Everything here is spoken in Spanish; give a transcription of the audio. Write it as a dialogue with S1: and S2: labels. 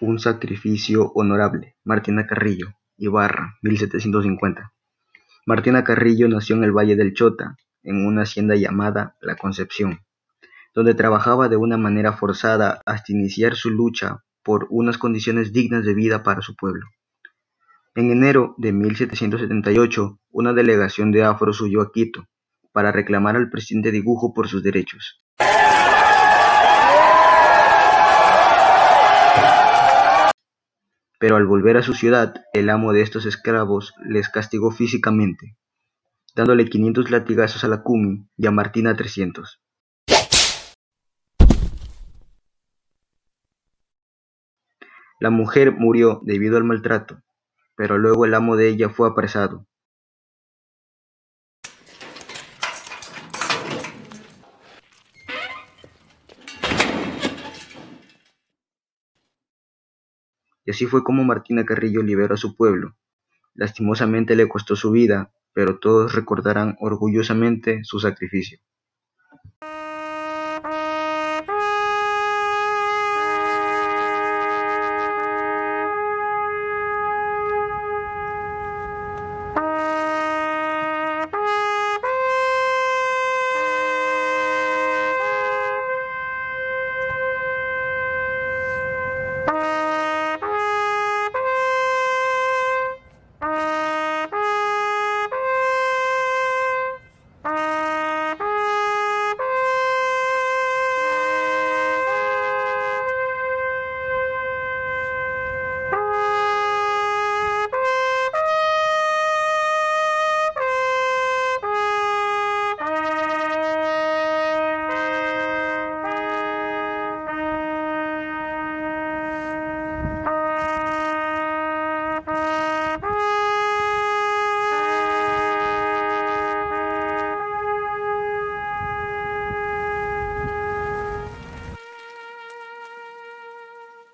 S1: Un sacrificio honorable, Martina Carrillo, Ibarra, 1750. Martina Carrillo nació en el Valle del Chota, en una hacienda llamada La Concepción, donde trabajaba de una manera forzada hasta iniciar su lucha por unas condiciones dignas de vida para su pueblo. En enero de 1778, una delegación de afros huyó a Quito para reclamar al presidente Dibujo por sus derechos. Pero al volver a su ciudad, el amo de estos esclavos les castigó físicamente, dándole 500 latigazos a la Cumi y a Martina 300. La mujer murió debido al maltrato, pero luego el amo de ella fue apresado. Y así fue como Martina Carrillo liberó a su pueblo. Lastimosamente le costó su vida, pero todos recordarán orgullosamente su sacrificio.